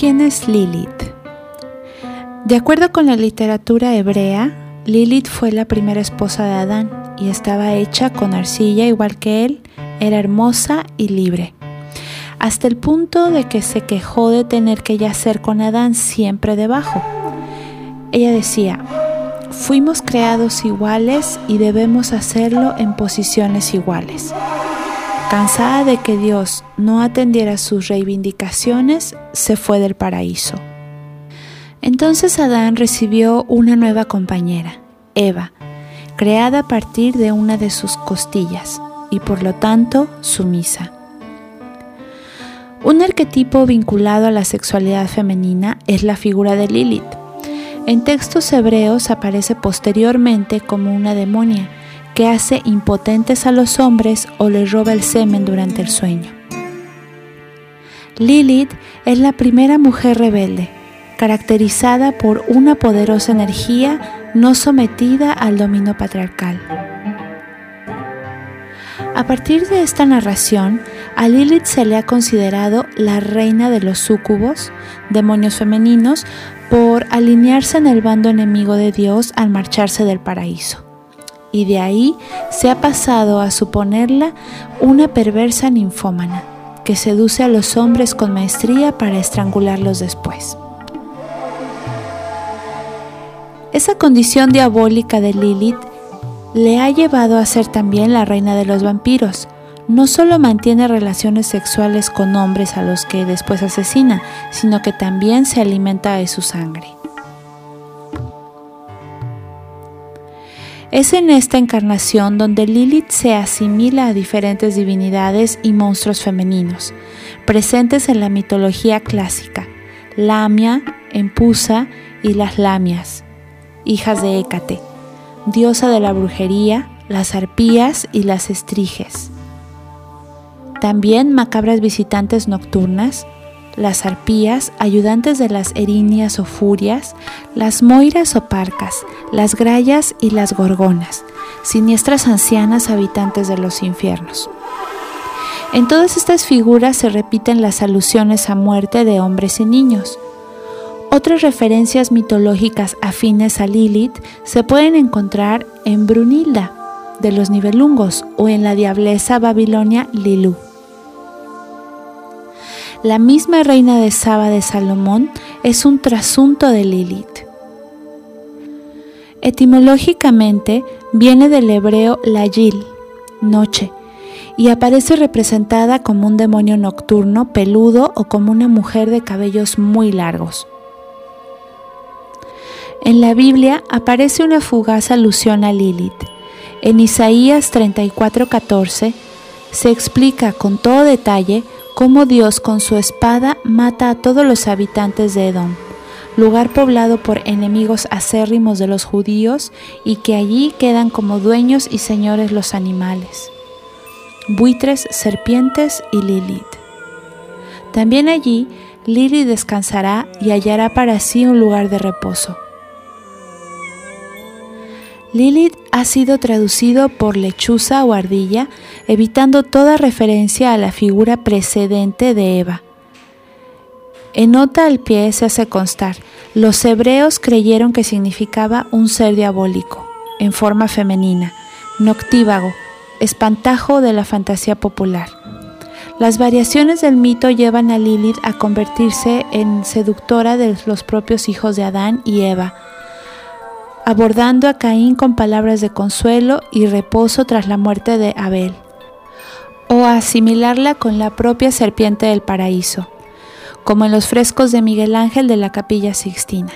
¿Quién es Lilith? De acuerdo con la literatura hebrea, Lilith fue la primera esposa de Adán y estaba hecha con arcilla igual que él, era hermosa y libre, hasta el punto de que se quejó de tener que yacer con Adán siempre debajo. Ella decía, fuimos creados iguales y debemos hacerlo en posiciones iguales. Cansada de que Dios no atendiera sus reivindicaciones, se fue del paraíso. Entonces Adán recibió una nueva compañera, Eva, creada a partir de una de sus costillas y por lo tanto sumisa. Un arquetipo vinculado a la sexualidad femenina es la figura de Lilith. En textos hebreos aparece posteriormente como una demonia que hace impotentes a los hombres o les roba el semen durante el sueño. Lilith es la primera mujer rebelde, caracterizada por una poderosa energía no sometida al dominio patriarcal. A partir de esta narración, a Lilith se le ha considerado la reina de los súcubos, demonios femeninos, por alinearse en el bando enemigo de Dios al marcharse del paraíso. Y de ahí se ha pasado a suponerla una perversa ninfómana, que seduce a los hombres con maestría para estrangularlos después. Esa condición diabólica de Lilith le ha llevado a ser también la reina de los vampiros. No solo mantiene relaciones sexuales con hombres a los que después asesina, sino que también se alimenta de su sangre. Es en esta encarnación donde Lilith se asimila a diferentes divinidades y monstruos femeninos, presentes en la mitología clásica, Lamia, Empusa y las Lamias hijas de Hécate, diosa de la brujería, las arpías y las estriges. También macabras visitantes nocturnas, las arpías, ayudantes de las erinias o furias, las moiras o parcas, las grayas y las gorgonas, siniestras ancianas habitantes de los infiernos. En todas estas figuras se repiten las alusiones a muerte de hombres y niños, otras referencias mitológicas afines a Lilith se pueden encontrar en Brunilda de los Nibelungos o en la diablesa babilonia Lilú. La misma reina de Saba de Salomón es un trasunto de Lilith. Etimológicamente viene del hebreo Layil, noche, y aparece representada como un demonio nocturno, peludo o como una mujer de cabellos muy largos. En la Biblia aparece una fugaz alusión a Lilith. En Isaías 34:14 se explica con todo detalle cómo Dios con su espada mata a todos los habitantes de Edom, lugar poblado por enemigos acérrimos de los judíos y que allí quedan como dueños y señores los animales, buitres, serpientes y Lilith. También allí Lilith descansará y hallará para sí un lugar de reposo. Lilith ha sido traducido por lechuza o ardilla, evitando toda referencia a la figura precedente de Eva. En nota al pie se hace constar, los hebreos creyeron que significaba un ser diabólico, en forma femenina, noctívago, espantajo de la fantasía popular. Las variaciones del mito llevan a Lilith a convertirse en seductora de los propios hijos de Adán y Eva, abordando a Caín con palabras de consuelo y reposo tras la muerte de Abel, o asimilarla con la propia serpiente del paraíso, como en los frescos de Miguel Ángel de la capilla Sixtina.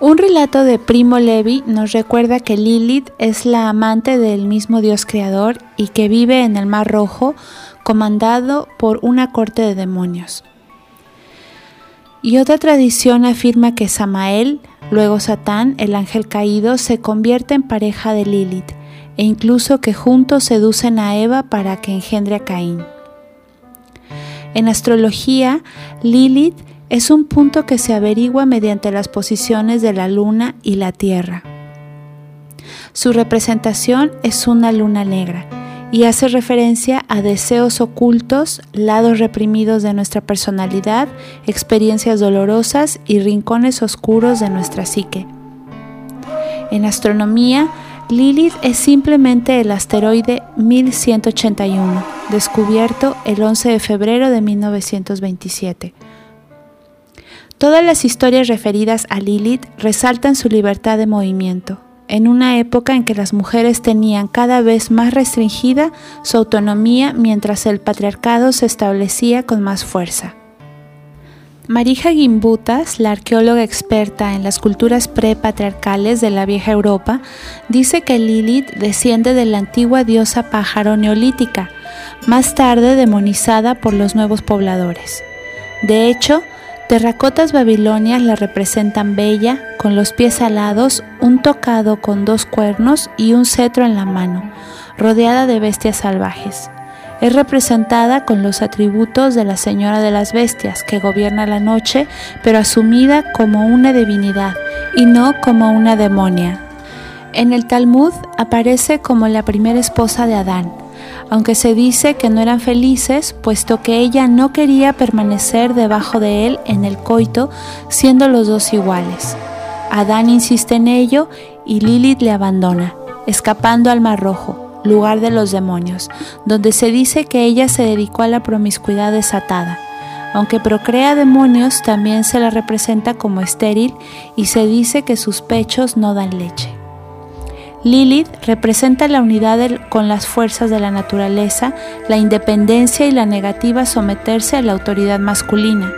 Un relato de Primo Levi nos recuerda que Lilith es la amante del mismo Dios creador y que vive en el Mar Rojo comandado por una corte de demonios. Y otra tradición afirma que Samael, luego Satán, el ángel caído, se convierte en pareja de Lilith e incluso que juntos seducen a Eva para que engendre a Caín. En astrología, Lilith es un punto que se averigua mediante las posiciones de la luna y la tierra. Su representación es una luna negra y hace referencia a deseos ocultos, lados reprimidos de nuestra personalidad, experiencias dolorosas y rincones oscuros de nuestra psique. En astronomía, Lilith es simplemente el asteroide 1181, descubierto el 11 de febrero de 1927. Todas las historias referidas a Lilith resaltan su libertad de movimiento, en una época en que las mujeres tenían cada vez más restringida su autonomía mientras el patriarcado se establecía con más fuerza. Marija Gimbutas, la arqueóloga experta en las culturas prepatriarcales de la vieja Europa, dice que Lilith desciende de la antigua diosa pájaro neolítica, más tarde demonizada por los nuevos pobladores. De hecho, Terracotas babilonias la representan bella, con los pies alados, un tocado con dos cuernos y un cetro en la mano, rodeada de bestias salvajes. Es representada con los atributos de la Señora de las Bestias, que gobierna la noche, pero asumida como una divinidad y no como una demonia. En el Talmud aparece como la primera esposa de Adán, aunque se dice que no eran felices, puesto que ella no quería permanecer debajo de él en el coito, siendo los dos iguales. Adán insiste en ello y Lilith le abandona, escapando al Mar Rojo, lugar de los demonios, donde se dice que ella se dedicó a la promiscuidad desatada. Aunque procrea demonios, también se la representa como estéril y se dice que sus pechos no dan leche. Lilith representa la unidad con las fuerzas de la naturaleza, la independencia y la negativa someterse a la autoridad masculina,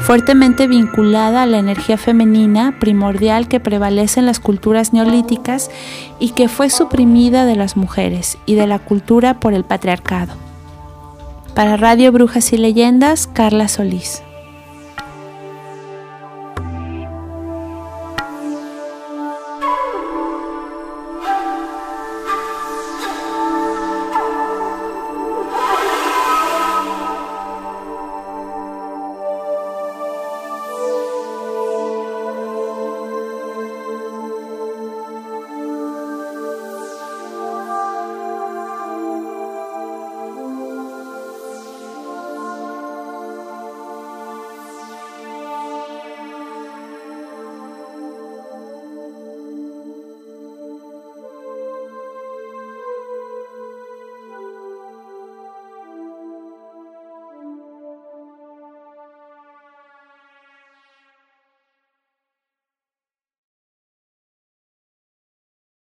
fuertemente vinculada a la energía femenina primordial que prevalece en las culturas neolíticas y que fue suprimida de las mujeres y de la cultura por el patriarcado. Para Radio Brujas y Leyendas, Carla Solís.